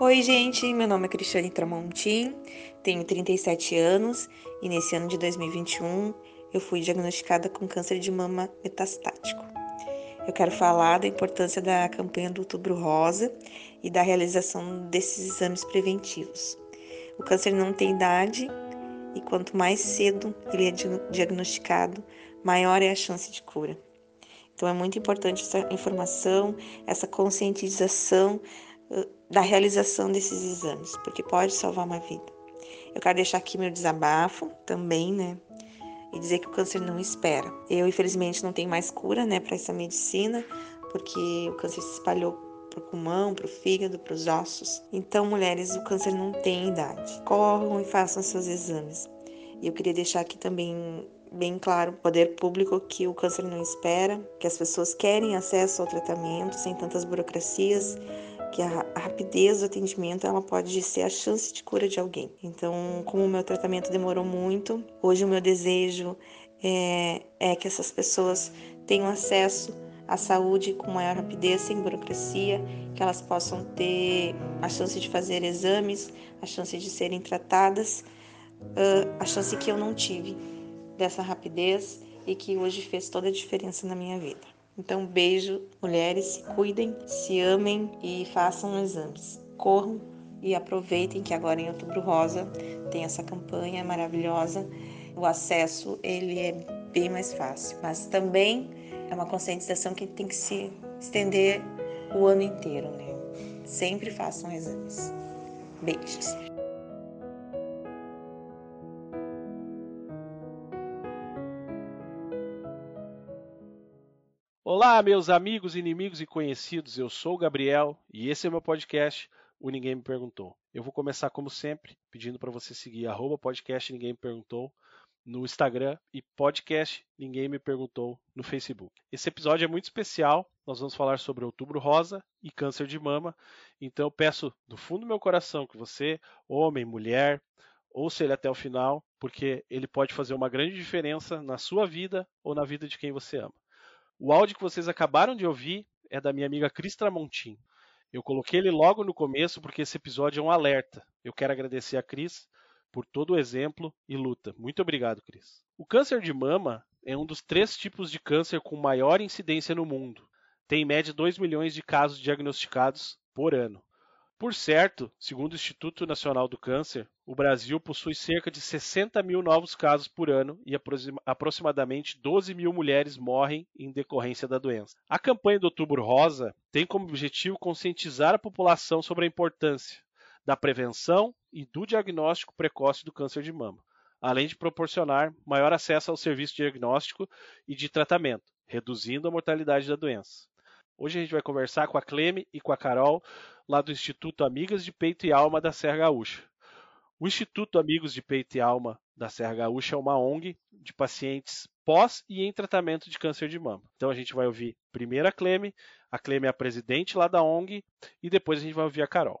Oi, gente, meu nome é Cristiane Tramontim, tenho 37 anos e nesse ano de 2021 eu fui diagnosticada com câncer de mama metastático. Eu quero falar da importância da campanha do Outubro Rosa e da realização desses exames preventivos. O câncer não tem idade e quanto mais cedo ele é diagnosticado, maior é a chance de cura. Então é muito importante essa informação, essa conscientização da realização desses exames, porque pode salvar uma vida. Eu quero deixar aqui meu desabafo também, né? E dizer que o câncer não espera. Eu, infelizmente, não tenho mais cura, né, para essa medicina, porque o câncer se espalhou para o pulmão, para o fígado, para os ossos. Então, mulheres, o câncer não tem idade. Corram e façam seus exames. E eu queria deixar aqui também bem claro, poder público que o câncer não espera, que as pessoas querem acesso ao tratamento sem tantas burocracias, que a rapidez do atendimento ela pode ser a chance de cura de alguém. Então, como o meu tratamento demorou muito, hoje o meu desejo é, é que essas pessoas tenham acesso à saúde com maior rapidez, sem burocracia, que elas possam ter a chance de fazer exames, a chance de serem tratadas, a chance que eu não tive dessa rapidez e que hoje fez toda a diferença na minha vida. Então, beijo, mulheres, se cuidem, se amem e façam exames. Corram e aproveitem que agora em Outubro Rosa tem essa campanha maravilhosa. O acesso ele é bem mais fácil, mas também é uma conscientização que tem que se estender o ano inteiro, né? Sempre façam exames. Beijos. Olá, meus amigos, inimigos e conhecidos. Eu sou o Gabriel e esse é o meu podcast, O Ninguém Me Perguntou. Eu vou começar, como sempre, pedindo para você seguir arroba podcast Ninguém Me Perguntou no Instagram e podcast Ninguém Me Perguntou no Facebook. Esse episódio é muito especial. Nós vamos falar sobre outubro rosa e câncer de mama. Então peço do fundo do meu coração que você, homem, mulher, ouça ele até o final, porque ele pode fazer uma grande diferença na sua vida ou na vida de quem você ama. O áudio que vocês acabaram de ouvir é da minha amiga Cris Tramontim. Eu coloquei ele logo no começo porque esse episódio é um alerta. Eu quero agradecer a Cris por todo o exemplo e luta. Muito obrigado, Cris. O câncer de mama é um dos três tipos de câncer com maior incidência no mundo. Tem em média 2 milhões de casos diagnosticados por ano. Por certo, segundo o Instituto Nacional do Câncer, o Brasil possui cerca de 60 mil novos casos por ano e aproximadamente 12 mil mulheres morrem em decorrência da doença. A campanha do Outubro Rosa tem como objetivo conscientizar a população sobre a importância da prevenção e do diagnóstico precoce do câncer de mama, além de proporcionar maior acesso ao serviço diagnóstico e de tratamento, reduzindo a mortalidade da doença. Hoje a gente vai conversar com a Cleme e com a Carol, lá do Instituto Amigas de Peito e Alma da Serra Gaúcha. O Instituto Amigos de Peito e Alma da Serra Gaúcha é uma ONG de pacientes pós e em tratamento de câncer de mama. Então a gente vai ouvir primeiro a Cleme, a Cleme é a presidente lá da ONG, e depois a gente vai ouvir a Carol.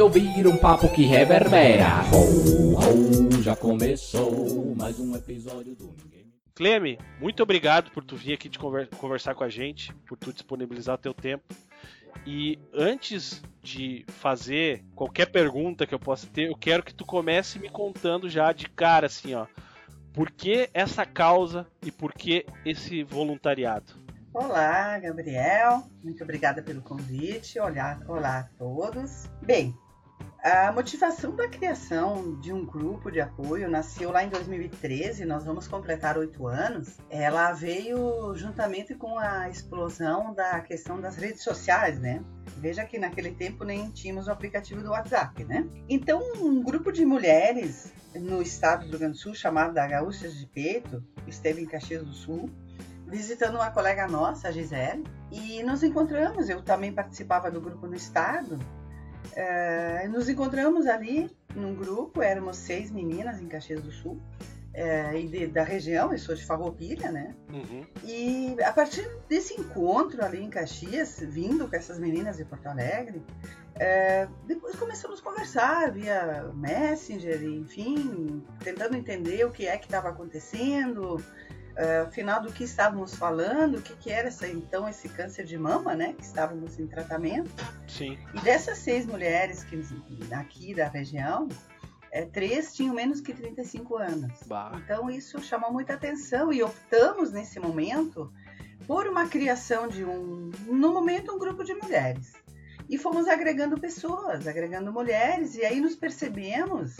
ouvir um papo que reverbera. Ho, ho, já começou mais um episódio do Ninguém. Cleme, muito obrigado por tu vir aqui de conversar com a gente, por tu disponibilizar o teu tempo. E antes de fazer qualquer pergunta que eu possa ter, eu quero que tu comece me contando já de cara assim, ó. Por que essa causa e por que esse voluntariado? Olá, Gabriel. Muito obrigada pelo convite. Olá, olá a todos. Bem, a motivação da criação de um grupo de apoio nasceu lá em 2013, nós vamos completar oito anos. Ela veio juntamente com a explosão da questão das redes sociais, né? Veja que naquele tempo nem tínhamos o aplicativo do WhatsApp, né? Então, um grupo de mulheres no estado do Rio Grande do Sul, chamado da Gaúchas de Peito, esteve em Caxias do Sul, visitando uma colega nossa, a Gisele, e nos encontramos. Eu também participava do grupo no estado É, nos encontramos ali num grupo, éramos seis meninas em Caxias do Sul, é, e de, da região, eu sou de Farroupilha, né? Uhum. E a partir desse encontro ali em Caxias, vindo com essas meninas de Porto Alegre, é, depois começamos a conversar via Messenger, enfim, tentando entender o que é que estava acontecendo, afinal do que estávamos falando, o que, que era essa, então esse câncer de mama, né, que estávamos em tratamento. Sim. E dessas seis mulheres que aqui da região, é, três tinham menos que 35 anos. Bah. Então isso chamou muita atenção e optamos nesse momento por uma criação de um, no momento, um grupo de mulheres. E fomos agregando pessoas, agregando mulheres, e aí nos percebemos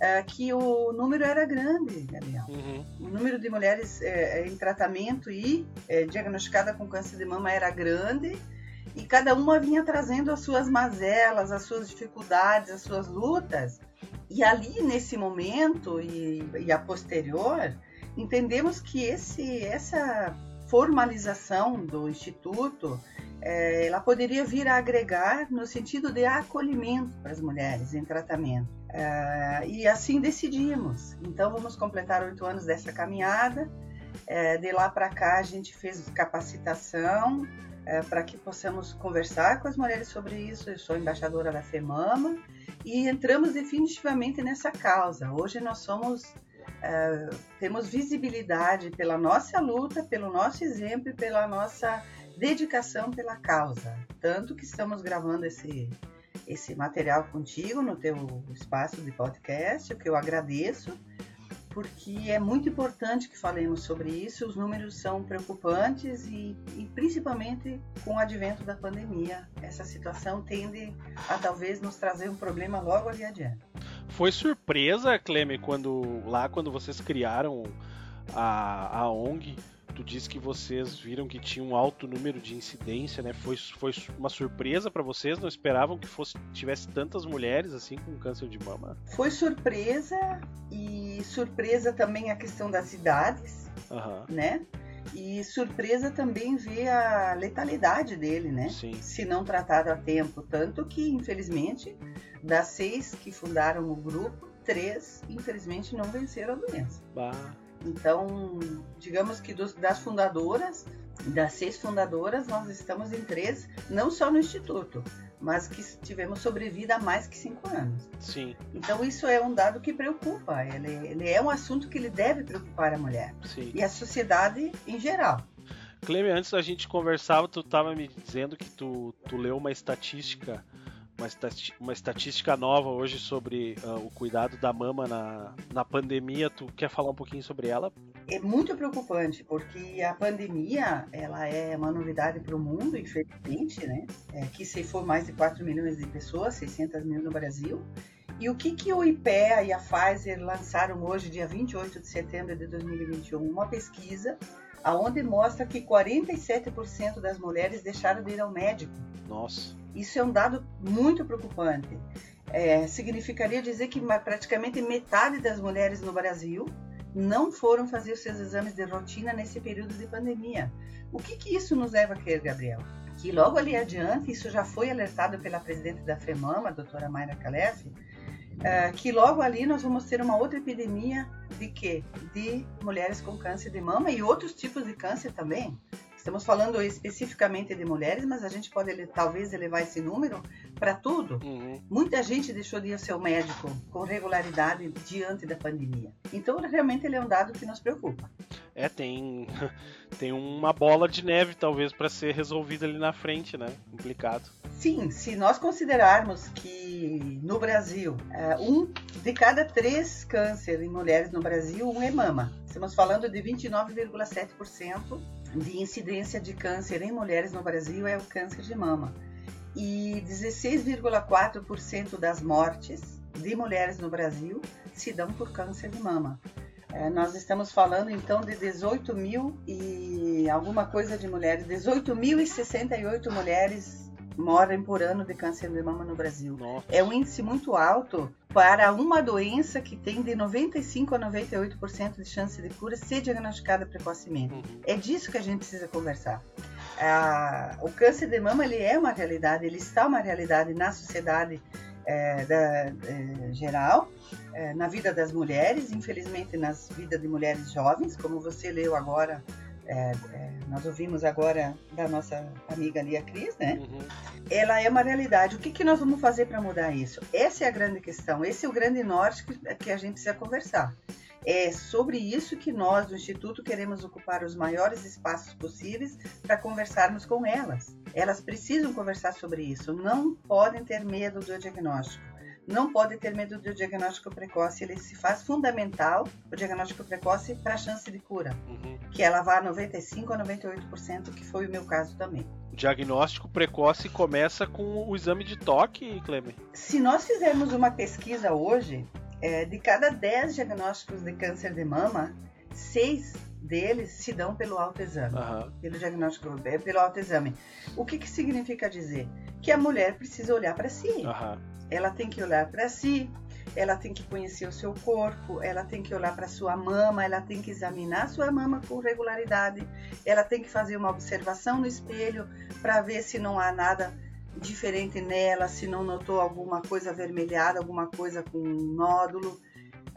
é, que o número era grande, Gabriel. Uhum. O número de mulheres é, em tratamento e é, diagnosticada com câncer de mama era grande e cada uma vinha trazendo as suas mazelas, as suas dificuldades, as suas lutas. E ali, nesse momento e, e a posterior, entendemos que esse, essa formalização do Instituto é, ela poderia vir a agregar no sentido de acolhimento para as mulheres em tratamento. É, e assim decidimos. Então, vamos completar oito anos dessa caminhada. É, de lá para cá, a gente fez capacitação é, para que possamos conversar com as mulheres sobre isso. Eu sou embaixadora da FEMAMA e entramos definitivamente nessa causa. Hoje nós somos temos visibilidade pela nossa luta, pelo nosso exemplo e pela nossa dedicação pela causa. Tanto que estamos gravando esse, esse material contigo no teu espaço de podcast, o que eu agradeço, porque é muito importante que falemos sobre isso. Os números são preocupantes e, e principalmente com o advento da pandemia, essa situação tende a talvez nos trazer um problema logo ali adiante. Foi surpresa, Cleme, quando lá quando vocês criaram a, a ONG, tu disse que vocês viram que tinha um alto número de incidência, né? Foi, foi uma surpresa para vocês? Não esperavam que fosse tivesse tantas mulheres assim com câncer de mama? Foi surpresa e surpresa também a questão das idades, uhum. né? E surpresa também ver a letalidade dele, né? Sim. Se não tratado a tempo. Tanto que, infelizmente, das seis que fundaram o grupo, três, infelizmente, não venceram a doença. Bah. Então, digamos que dos, das fundadoras, das seis fundadoras, nós estamos em três, não só no Instituto, mas que tivemos sobrevida há mais que cinco anos. Sim. Então, isso é um dado que preocupa. Ele, ele é um assunto que ele deve preocupar a mulher Sim. e a sociedade em geral. Cleme, antes da gente conversava, tu estava me dizendo que tu, tu leu uma estatística uma, uma estatística nova hoje sobre uh, o cuidado da mama na, na pandemia. Tu quer falar um pouquinho sobre ela? É muito preocupante, porque a pandemia ela é uma novidade para o mundo, infelizmente, né? É, que se for mais de 4 milhões de pessoas, 600 mil no Brasil. E o que, que o IPEA e a Pfizer lançaram hoje, dia 28 de setembro de 2021? Uma pesquisa aonde mostra que 47% das mulheres deixaram de ir ao médico. Nossa. Isso é um dado muito preocupante. É, significaria dizer que praticamente metade das mulheres no Brasil não foram fazer os seus exames de rotina nesse período de pandemia. O que, que isso nos leva a crer, Gabriel? Que logo ali adiante, isso já foi alertado pela presidente da FEMAMA, a doutora Mayra Calef, uh, que logo ali nós vamos ter uma outra epidemia de quê? De mulheres com câncer de mama e outros tipos de câncer também. Estamos falando especificamente de mulheres, mas a gente pode talvez elevar esse número para tudo. Uhum. Muita gente deixou de ir ao seu médico com regularidade diante da pandemia. Então, realmente, ele é um dado que nos preocupa. É, tem, tem uma bola de neve, talvez, para ser resolvida ali na frente, né? Complicado. Sim, se nós considerarmos que no Brasil, é, um de cada três cânceres em mulheres no Brasil, um é mama. Estamos falando de 29,7% de incidência de câncer em mulheres no Brasil é o câncer de mama. E 16,4% das mortes de mulheres no Brasil se dão por câncer de mama. É, nós estamos falando então de 18 mil e alguma coisa de mulheres, 18.068 mulheres morrem por ano de câncer de mama no Brasil. Nossa. É um índice muito alto para uma doença que tem de 95 a 98% de chance de cura ser diagnosticada precocemente. Uhum. É disso que a gente precisa conversar. a, o câncer de mama ele é uma realidade, ele está uma realidade na sociedade é, da, é, geral, é, na vida das mulheres, infelizmente nas vidas de mulheres jovens, como você leu agora, é, é, nós ouvimos agora da nossa amiga Lia Cris, né? Uhum. Ela é uma realidade. O que, que nós vamos fazer para mudar isso? Essa é a grande questão, esse é o grande norte que, que a gente precisa conversar. É sobre isso que nós, do Instituto, queremos ocupar os maiores espaços possíveis para conversarmos com elas. Elas precisam conversar sobre isso, não podem ter medo do diagnóstico. Não podem ter medo do diagnóstico precoce, ele se faz fundamental, o diagnóstico precoce, para a chance de cura, uhum. que ela vá a 95% a 98%, que foi o meu caso também. O diagnóstico precoce começa com o exame de toque, Cleber? Se nós fizermos uma pesquisa hoje, é, de cada 10 diagnósticos de câncer de mama, 6 deles se dão pelo autoexame, uhum. pelo diagnóstico, é, pelo autoexame. O que, que significa dizer? Que a mulher precisa olhar para si. Uhum. Ela tem que olhar para si, ela tem que conhecer o seu corpo, ela tem que olhar para sua mama, ela tem que examinar sua mama com regularidade, ela tem que fazer uma observação no espelho para ver se não há nada diferente nela, se não notou alguma coisa avermelhada, alguma coisa com um nódulo.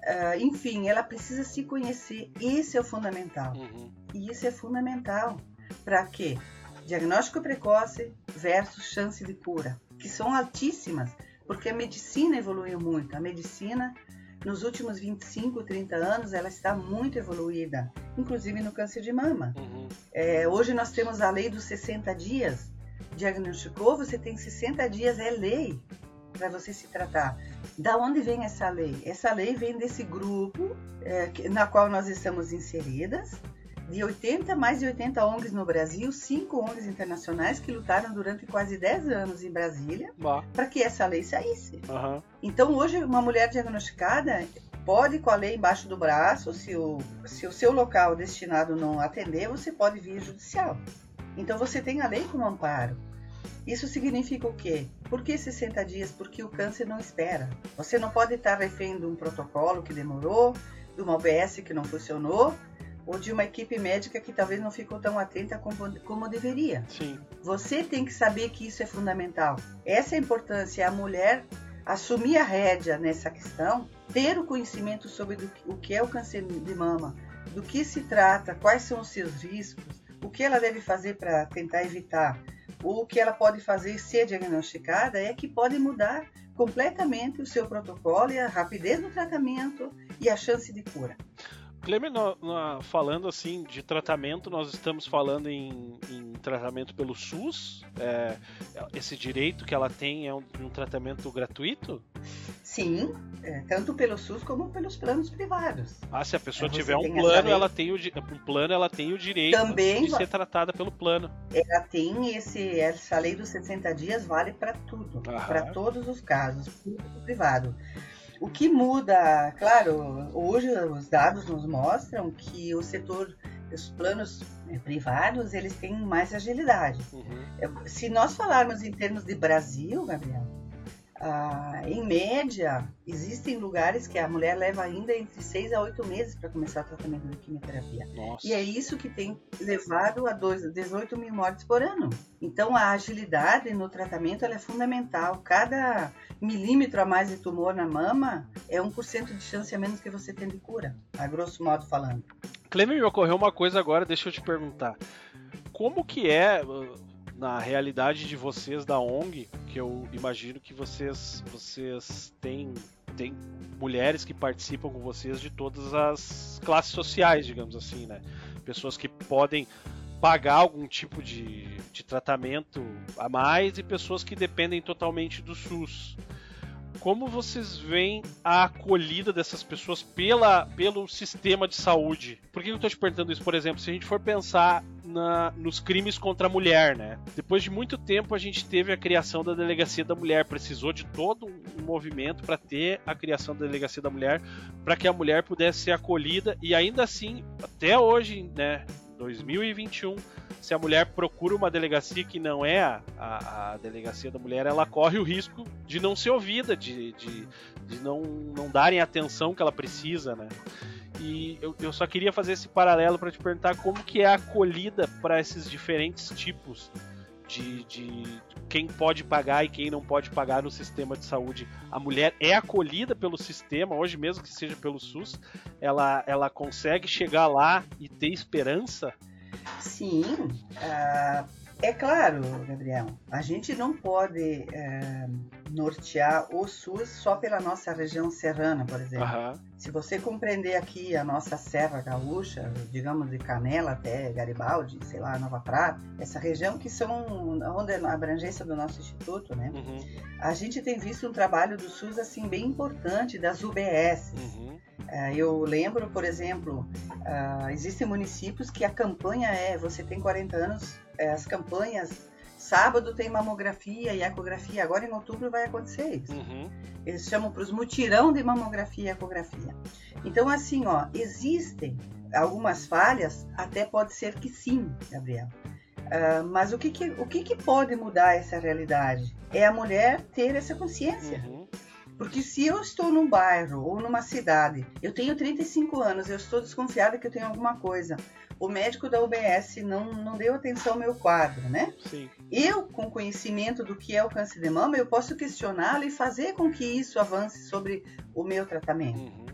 Uh, enfim, ela precisa se conhecer. Esse é o fundamental. Uhum. E isso é fundamental. Para quê? Diagnóstico precoce versus chance de cura, que são altíssimas, porque a medicina evoluiu muito. A medicina, nos últimos 25, 30 anos, ela está muito evoluída, inclusive no câncer de mama. Uhum. É, hoje nós temos a lei dos 60 dias, diagnosticou, você tem 60 dias, é lei para você se tratar. Da onde vem essa lei? Essa lei vem desse grupo é, na qual nós estamos inseridas, de 80, mais de 80 ONGs no Brasil, cinco ONGs internacionais que lutaram durante quase 10 anos em Brasília para que essa lei saísse. Uhum. Então, hoje, uma mulher diagnosticada pode, com a lei embaixo do braço, se o, se o seu local destinado não atender, você pode vir judicial. Então você tem a lei como amparo. Isso significa o quê? Por que 60 dias? Porque o câncer não espera. Você não pode estar refém de um protocolo que demorou, de uma OBS que não funcionou, ou de uma equipe médica que talvez não ficou tão atenta como, como deveria. Sim. Você tem que saber que isso é fundamental. Essa é a importância. A mulher assumir a rédea nessa questão, ter o conhecimento sobre do, o que é o câncer de mama, do que se trata, quais são os seus riscos, o que ela deve fazer para tentar evitar, ou o que ela pode fazer ser diagnosticada, é que pode mudar completamente o seu protocolo e a rapidez do tratamento e a chance de cura. Clemer, falando assim de tratamento, nós estamos falando em, em tratamento pelo SUS. É, esse direito que ela tem é um, um tratamento gratuito? Sim, é, tanto pelo SUS como pelos planos privados. Ah, se a pessoa é, tiver um plano, ela tem o um plano, ela tem o direito Também, de ser tratada pelo plano. Ela tem esse essa lei dos 60 dias vale para tudo, para todos os casos, público e privado. O que muda, claro, hoje os dados nos mostram que o setor, os planos eh, privados, eles têm mais agilidade. Uhum. Se nós falarmos em termos de Brasil, Gabriel, ah, em média, existem lugares que a mulher leva ainda entre 6 a 8 meses para começar o tratamento de quimioterapia. Nossa. E é isso que tem levado a 18 mil mortes por ano. Então, a agilidade no tratamento é fundamental. Cada milímetro a mais de tumor na mama é 1% de chance a menos que você tem de cura, a grosso modo falando. Clemer, me ocorreu uma coisa agora, deixa eu te perguntar. Como que é na realidade de vocês da ONG, que eu imagino que vocês vocês têm tem mulheres que participam com vocês de todas as classes sociais, digamos assim, né? Pessoas que podem pagar algum tipo de, de tratamento a mais e pessoas que dependem totalmente do SUS como vocês veem a acolhida dessas pessoas pela, pelo sistema de saúde? Por que eu estou te perguntando isso? Por exemplo, se a gente for pensar na, nos crimes contra a mulher, né? Depois de muito tempo a gente teve a criação da Delegacia da Mulher, precisou de todo um movimento para ter a criação da Delegacia da Mulher, para que a mulher pudesse ser acolhida e ainda assim, até hoje, né? 2021, se a mulher procura uma delegacia que não é a, a, a delegacia da mulher, ela corre o risco de não ser ouvida, de, de, de não, não darem a atenção que ela precisa, né? E eu, eu só queria fazer esse paralelo para te perguntar como que é a acolhida para esses diferentes tipos de, de, quem pode pagar e quem não pode pagar no sistema de saúde. A mulher é acolhida pelo sistema, hoje mesmo que seja pelo SUS, ela, ela consegue chegar lá e ter esperança? Sim, uh, é claro, Gabriel, a gente não pode uh, nortear o SUS só pela nossa região serrana, por exemplo. Uhum. Se você compreender aqui a nossa Serra Gaúcha, digamos de Canela até Garibaldi, sei lá, Nova Prata, essa região que são onde é a abrangência do nosso instituto, né? Uhum. A gente tem visto um trabalho do SUS assim bem importante das UBS. Uhum. Uh, eu lembro, por exemplo, uh, existem municípios que a campanha é você tem 40 anos, as campanhas Sábado tem mamografia e ecografia. Agora em outubro vai acontecer isso. Uhum. Eles chamam para os mutirão de mamografia e ecografia. Então, assim, ó, existem algumas falhas, até pode ser que sim, Gabriel. Uh, mas o, que, que, o que, que pode mudar essa realidade? É a mulher ter essa consciência. Uhum. Porque se eu estou num bairro ou numa cidade, eu tenho 35 anos, eu estou desconfiada que eu tenho alguma coisa. O médico da UBS não, não deu atenção ao meu quadro, né? Sim. Eu, com conhecimento do que é o câncer de mama, eu posso questioná-lo e fazer com que isso avance sobre o meu tratamento. Uhum.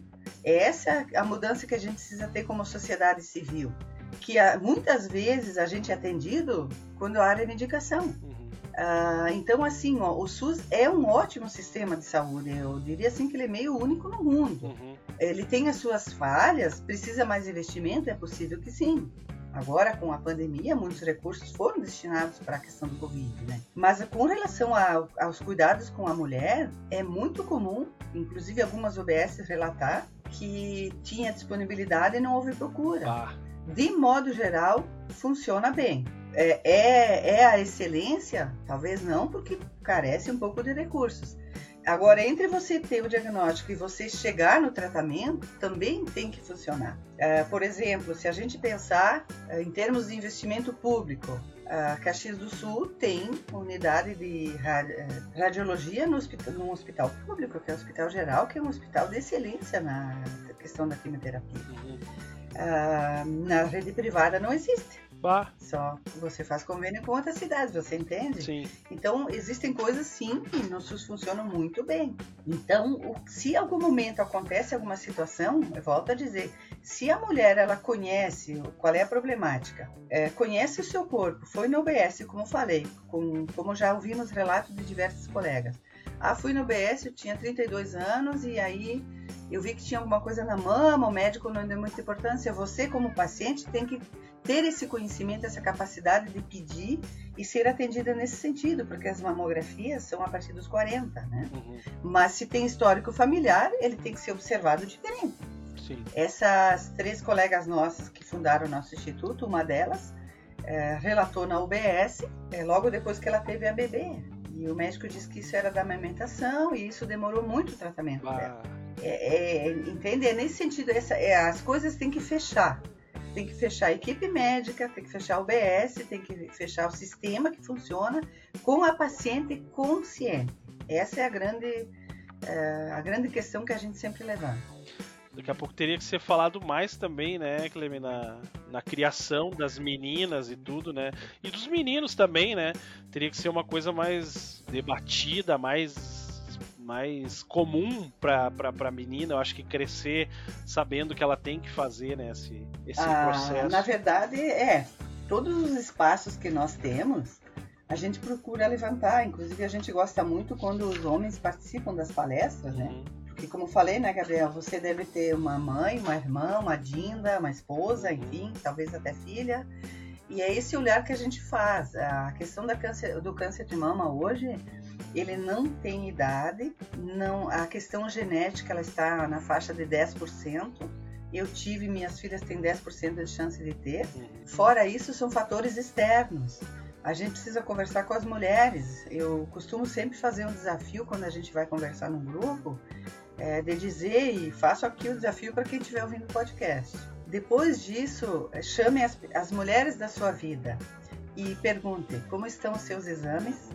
Essa é a mudança que a gente precisa ter como sociedade civil. Que muitas vezes a gente é atendido quando há reivindicação. Uhum. Uh, então, assim, ó, o SUS é um ótimo sistema de saúde. Eu diria assim que ele é meio único no mundo. Uhum. Ele tem as suas falhas, precisa mais investimento? É possível que sim. Agora, com a pandemia, muitos recursos foram destinados para a questão do Covid, né? Mas com relação a, aos cuidados com a mulher, é muito comum, inclusive algumas OBS relatar, que tinha disponibilidade e não houve procura. Ah. De modo geral, funciona bem é, é, é a excelência? Talvez não, porque carece um pouco de recursos. Agora, entre você ter o diagnóstico e você chegar no tratamento, também tem que funcionar. É, por exemplo, se a gente pensar é, em termos de investimento público, a Caxias do Sul tem unidade de é, radiologia no hospital, no hospital público, que é o Hospital Geral, que é um hospital de excelência na questão da quimioterapia. Ah, na rede privada não existe. Bah. Só você faz convênio com outras cidades, você entende? Sim. Então, existem coisas sim que no SUS funcionam muito bem. Então, o, se algum momento acontece alguma situação, eu volto a dizer, se a mulher ela conhece qual é a problemática, é, conhece o seu corpo, foi no OBS, como falei, com, como já ouvimos relatos de diversos colegas. Ah, fui no OBS, eu tinha 32 anos e aí eu vi que tinha alguma coisa na mama, o médico não deu muita importância. Você, como paciente, tem que ter esse conhecimento, essa capacidade de pedir e ser atendida nesse sentido, porque as mamografias são a partir dos 40, né? Uhum. Mas se tem histórico familiar, ele tem que ser observado diferente. Sim. Essas três colegas nossas que fundaram o nosso instituto, uma delas é, relatou na UBS é, logo depois que ela teve a bebê. E o médico disse que isso era da amamentação e isso demorou muito o tratamento ah. dela. É, é, entende? É nesse sentido, essa, é, as coisas têm que fechar. Tem que fechar a equipe médica, tem que fechar o BS, tem que fechar o sistema que funciona com a paciente consciente. Essa é a grande, é, a grande questão que a gente sempre levanta. Daqui a pouco teria que ser falado mais também, né, Cleme, na, na criação das meninas e tudo, né? E dos meninos também, né? Teria que ser uma coisa mais debatida, mais mais comum para a menina, eu acho que crescer sabendo que ela tem que fazer né, esse, esse ah, processo. Na verdade, é. Todos os espaços que nós temos, a gente procura levantar. Inclusive, a gente gosta muito quando os homens participam das palestras, né? Porque, como falei, né, Gabriel, você deve ter uma mãe, uma irmã, uma dinda, uma esposa, enfim, talvez até filha. E é esse olhar que a gente faz. A questão câncer, do câncer de mama hoje ele não tem idade, não a questão genética ela está na faixa de 10%. Eu tive, minhas filhas têm 10% de chance de ter. Fora isso, são fatores externos. A gente precisa conversar com as mulheres. Eu costumo sempre fazer um desafio quando a gente vai conversar num grupo, é, de dizer, e faço aqui o desafio para quem estiver ouvindo o podcast. Depois disso, chame as, as mulheres da sua vida e pergunte como estão os seus exames.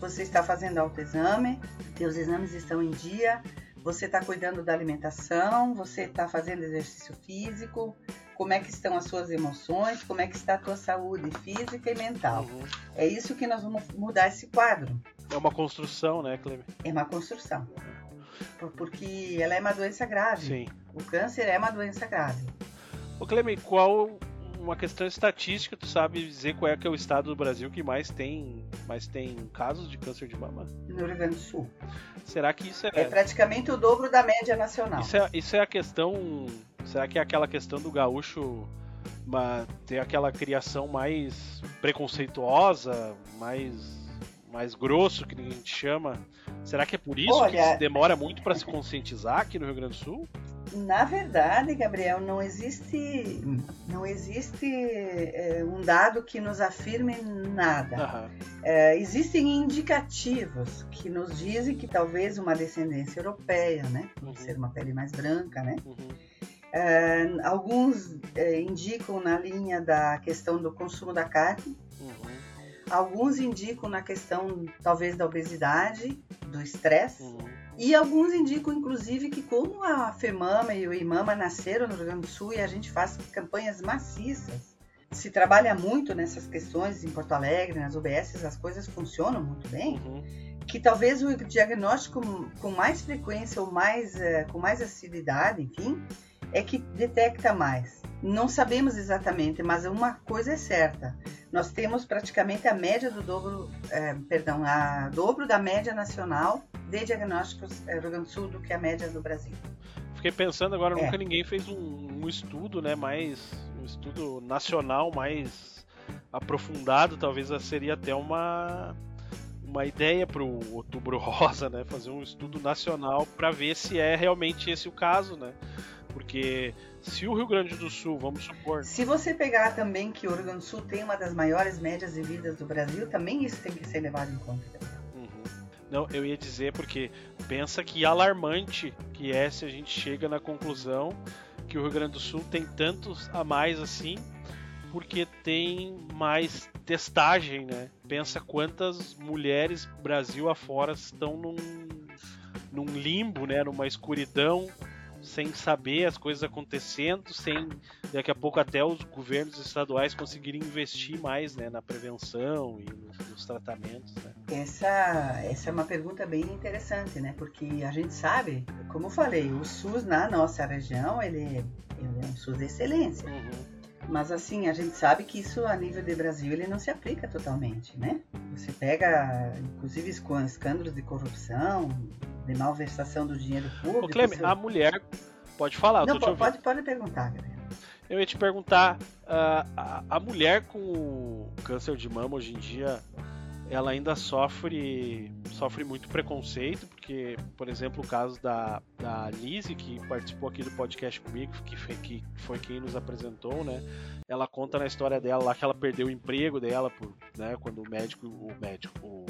Você está fazendo autoexame? Seus exames estão em dia? Você está cuidando da alimentação? Você está fazendo exercício físico? Como é que estão as suas emoções? Como é que está a tua saúde física e mental? Uhum. É isso que nós vamos mudar esse quadro. É uma construção, né, Cleme? É uma construção. Porque ela é uma doença grave. Sim. O câncer é uma doença grave. Ô Cleme, qual uma questão estatística, tu sabe dizer qual é que é o estado do Brasil que mais tem, mais tem casos de câncer de mama? No Rio Grande do Sul. Será que isso é, É praticamente o dobro da média nacional. isso é, isso é a questão, será que é aquela questão do gaúcho uma, ter aquela criação mais preconceituosa, mais mais grosso que ninguém te chama? Será que é por isso que Olha- se demora muito para se conscientizar aqui no Rio Grande do Sul? Na verdade, Gabriel, não existe, não existe é, um dado que nos afirme nada. Aham. É, existem indicativos que nos dizem que talvez uma descendência europeia, né, por Uhum. ser uma pele mais branca, né. Uhum. É, alguns é, indicam na linha da questão do consumo da carne, Uhum. Alguns indicam na questão talvez da obesidade, do estresse. Uhum. E alguns indicam, inclusive, que como a FEMAMA e o IMAMA nasceram no Rio Grande do Sul e a gente faz campanhas maciças, se trabalha muito nessas questões em Porto Alegre, nas UBS, as coisas funcionam muito bem, Uhum. que talvez o diagnóstico com mais frequência ou mais, eh, com mais assiduidade, enfim, é que detecta mais. Não sabemos exatamente, mas uma coisa é certa. Nós temos praticamente a média do dobro, eh, perdão, a dobro da média nacional de diagnósticos eh, Rio Grande do Sul do que a média do Brasil. Fiquei pensando agora, É. nunca ninguém fez um, um estudo, né, mais um estudo nacional mais aprofundado, talvez seria até uma uma ideia para o Outubro Rosa, né, fazer um estudo nacional para ver se é realmente esse o caso, né? Porque se o Rio Grande do Sul, vamos supor, Se você pegar também que o Rio Grande do Sul tem uma das maiores médias de vidas do Brasil, também isso tem que ser levado em conta. Uhum. Não, eu ia dizer porque pensa que alarmante que é se a gente chega na conclusão que o Rio Grande do Sul tem tantos a mais assim, porque tem mais testagem, né? Pensa quantas mulheres Brasil afora estão num, num limbo, né? Numa escuridão, sem saber as coisas acontecendo, sem daqui a pouco até os governos estaduais conseguirem investir mais, né? Na prevenção e nos, nos tratamentos, né? Essa, essa é uma pergunta bem interessante, né? Porque a gente sabe, como eu falei, o SUS na nossa região, ele, ele é um SUS de excelência. Uhum. Mas assim, a gente sabe que isso a nível de Brasil ele não se aplica totalmente, né? Você pega, inclusive, escândalos de corrupção, de malversação do dinheiro público. Ô, Cleme, a mulher. Pode falar, eu Não, tô te po- ouvindo. pode, pode perguntar, Gabriel. Eu ia te perguntar: ah, a, a mulher com o câncer de mama hoje em dia, ela ainda sofre sofre muito preconceito, porque, por exemplo, o caso da, da Lizzie, que participou aqui do podcast comigo, que foi, que foi quem nos apresentou, né? Ela conta na história dela lá que ela perdeu o emprego dela, por, né, quando o médico, o médico, o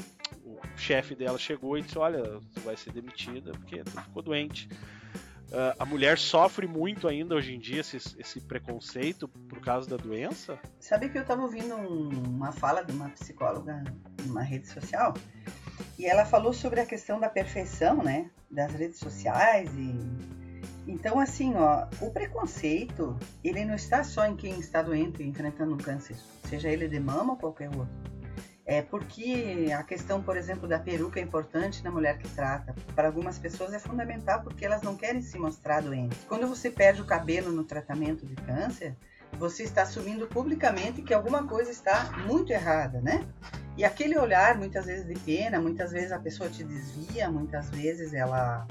chefe dela chegou e disse: Olha, você vai ser demitida porque tu ficou doente. Ah, a mulher sofre muito ainda hoje em dia esse, esse preconceito por causa da doença? Sabe que eu estava ouvindo um- uma fala de uma psicóloga numa rede social e ela falou sobre a questão da perfeição, né, das redes sociais e então assim, ó, o preconceito ele não está só em quem está doente e enfrentando um câncer, seja ele de mama ou qualquer outro. É porque a questão, por exemplo, da peruca é importante na mulher que trata. Para algumas pessoas é fundamental porque elas não querem se mostrar doentes. Quando você perde o cabelo no tratamento de câncer, você está assumindo publicamente que alguma coisa está muito errada, né? E aquele olhar, muitas vezes de pena, muitas vezes a pessoa te desvia, muitas vezes ela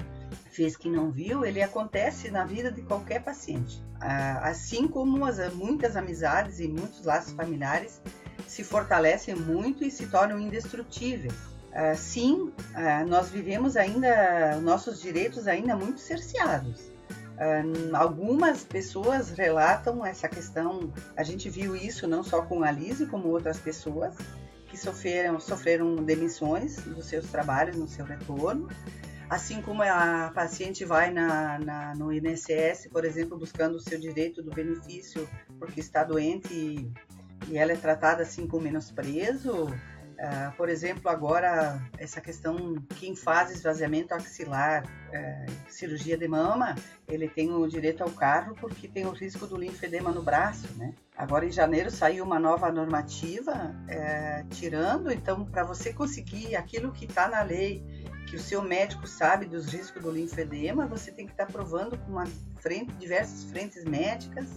fez que não viu, ele acontece na vida de qualquer paciente. Ah, Assim como as, muitas amizades e muitos laços familiares se fortalecem muito e se tornam indestrutíveis. Ah, Sim, ah, nós vivemos ainda, nossos direitos ainda muito cerceados. Uh, algumas pessoas relatam essa questão. A gente viu isso não só com a Lise, como outras pessoas que sofreram, sofreram demissões dos seus trabalhos no seu retorno. assim como a paciente vai na, na, no INSS, por exemplo, buscando o seu direito do benefício porque está doente e, e ela é tratada assim com menosprezo, Uh, por exemplo, agora essa questão, quem faz esvaziamento axilar, uh, cirurgia de mama, ele tem o direito ao carro porque tem o risco do linfedema no braço, né? Agora em janeiro saiu uma nova normativa uh, tirando, então para você conseguir aquilo que está na lei, que o seu médico sabe dos riscos do linfedema, você tem que estar tá provando com uma frente, diversas frentes médicas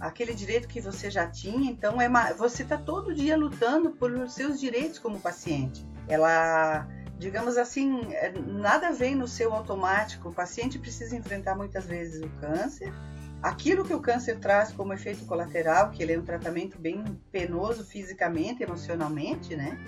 aquele direito que você já tinha. Então, é uma, você está todo dia lutando por seus direitos como paciente. Ela, digamos assim, é, nada vem no seu automático. O paciente precisa enfrentar muitas vezes o câncer. Aquilo que o câncer traz como efeito colateral, que ele é um tratamento bem penoso fisicamente, emocionalmente, né?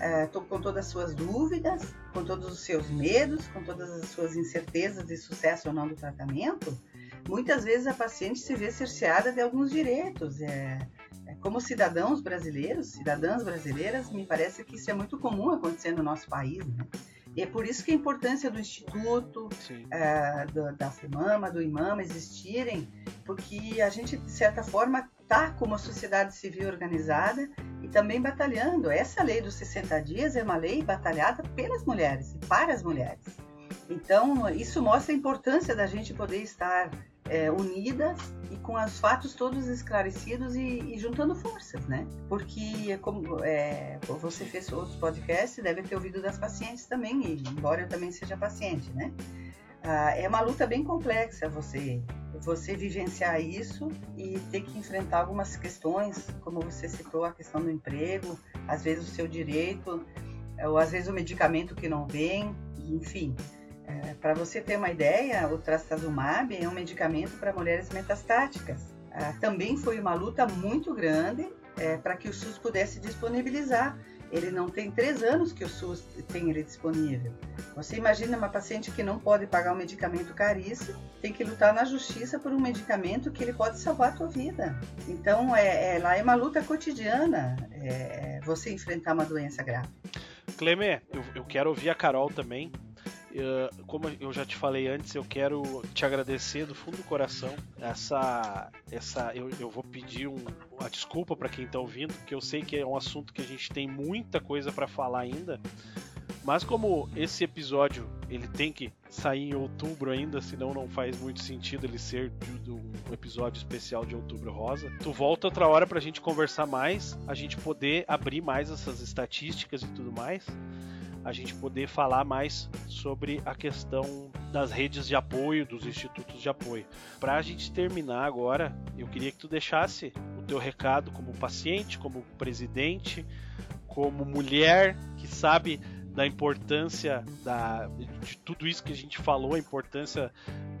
É, com todas as suas dúvidas, com todos os seus medos, com todas as suas incertezas de sucesso ou não do tratamento, muitas vezes a paciente se vê cerceada de alguns direitos. É, é, como cidadãos brasileiros, cidadãs brasileiras, me parece que isso é muito comum acontecer no nosso país. Né? E é por isso que a importância do Instituto, é, do, da FEMAMA, do IMAMA existirem, porque a gente, de certa forma, está como sociedade civil organizada e também batalhando. Essa lei dos 60 dias é uma lei batalhada pelas mulheres e para as mulheres. Então, isso mostra a importância da gente poder estar é, e com os fatos todos esclarecidos e, e juntando forças, né? Porque, como é, você fez outros podcasts, deve ter ouvido das pacientes também, e, embora eu também seja paciente, né? Ah, é uma luta bem complexa você você vivenciar isso e ter que enfrentar algumas questões, como você citou a questão do emprego, às vezes o seu direito, ou às vezes o medicamento que não vem, enfim. É, para você ter uma ideia, o trastuzumab é um medicamento para mulheres metastáticas. Ah, também foi uma luta muito grande é, para que o SUS pudesse disponibilizar. Ele não tem três anos que o SUS tem ele disponível. Você imagina uma paciente que não pode pagar um medicamento caríssimo, tem que lutar na justiça por um medicamento que ele pode salvar a tua vida. Então, é, é, lá é uma luta cotidiana é, é você enfrentar uma doença grave. Clemer, eu, eu quero ouvir a Carol também. Uh, como eu já te falei antes, eu quero te agradecer do fundo do coração. Essa, essa, eu, eu vou pedir um, uma desculpa para quem está ouvindo, porque eu sei que é um assunto que a gente tem muita coisa para falar ainda. Mas como esse episódio ele tem que sair em outubro ainda, senão não faz muito sentido ele ser um episódio especial de Outubro Rosa. Tu volta outra hora para a gente conversar mais, a gente poder abrir mais essas estatísticas e tudo mais a gente poder falar mais sobre a questão das redes de apoio, dos institutos de apoio. Para a gente terminar agora, eu queria que tu deixasse o teu recado como paciente, como presidente, como mulher que sabe da importância da, de tudo isso que a gente falou, a importância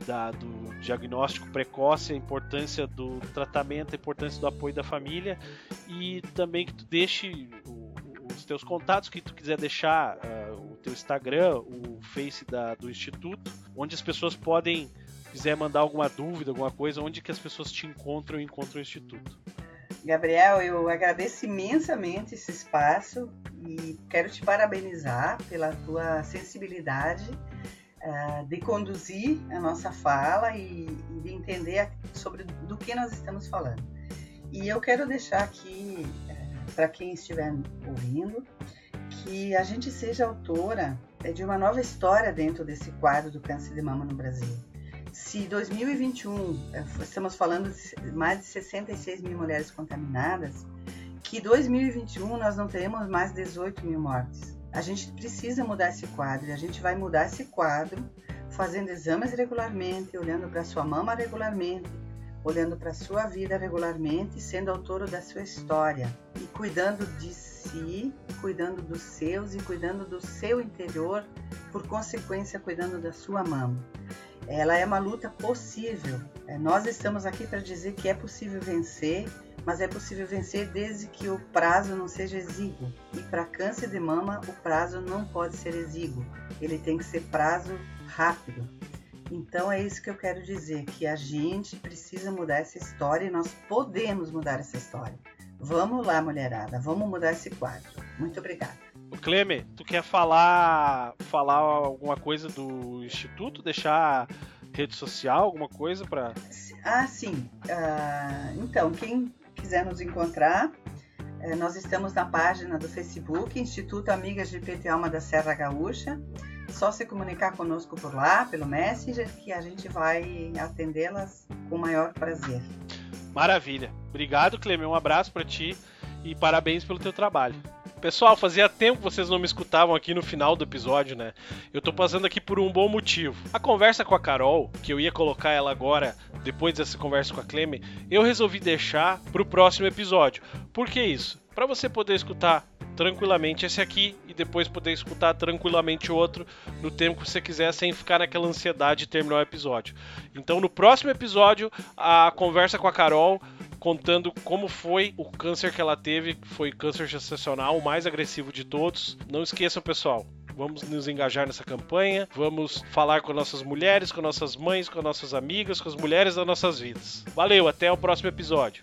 da, do diagnóstico precoce, a importância do tratamento, a importância do apoio da família e também que tu deixe o os teus contatos que tu quiser deixar, uh, o teu Instagram, o Face da, do Instituto, onde as pessoas podem, quiser mandar alguma dúvida, alguma coisa, onde que as pessoas te encontram e encontram o Instituto. Gabriel, eu agradeço imensamente esse espaço e quero te parabenizar pela tua sensibilidade uh, de conduzir a nossa fala e, e de entender sobre do que nós estamos falando. E eu quero deixar aqui para quem estiver ouvindo, que a gente seja autora é, de uma nova história dentro desse quadro do câncer de mama no Brasil. Se 2021 é, estamos falando de mais de 66 mil mulheres contaminadas, que 2021 nós não teremos mais 18 mil mortes. A gente precisa mudar esse quadro e a gente vai mudar esse quadro fazendo exames regularmente, olhando para sua mama regularmente, olhando para sua vida regularmente, sendo autor da sua história e cuidando de si, cuidando dos seus e cuidando do seu interior, por consequência, cuidando da sua mama. Ela é uma luta possível. É, nós estamos aqui para dizer que é possível vencer, mas é possível vencer desde que o prazo não seja exíguo. E para câncer de mama, o prazo não pode ser exíguo, ele tem que ser prazo rápido. Então é isso que eu quero dizer, que a gente precisa mudar essa história e nós podemos mudar essa história. Vamos lá, mulherada, vamos mudar esse quadro. Muito obrigada. Cleme, tu quer falar falar alguma coisa do instituto, deixar rede social, alguma coisa para Ah, sim. Uh, então, quem quiser nos encontrar, eh, nós estamos na página do Facebook Instituto Amigas de PT Alma da Serra Gaúcha. Só se comunicar conosco por lá, pelo Messenger, que a gente vai atendê-las com o maior prazer. Maravilha. Obrigado, Cleme. Um abraço para ti e parabéns pelo teu trabalho. Pessoal, fazia tempo que vocês não me escutavam aqui no final do episódio, né? Eu tô passando aqui por um bom motivo. A conversa com a Carol, que eu ia colocar ela agora, depois dessa conversa com a Cleme, eu resolvi deixar pro próximo episódio. Por que isso? Para você poder escutar tranquilamente esse aqui e depois poder escutar tranquilamente o outro no tempo que você quiser, sem ficar naquela ansiedade de terminar o episódio. Então, no próximo episódio, a conversa com a Carol contando como foi o câncer que ela teve, foi câncer gestacional, o mais agressivo de todos. Não esqueçam, pessoal, vamos nos engajar nessa campanha, vamos falar com nossas mulheres, com nossas mães, com nossas amigas, com as mulheres das nossas vidas. Valeu, até o próximo episódio.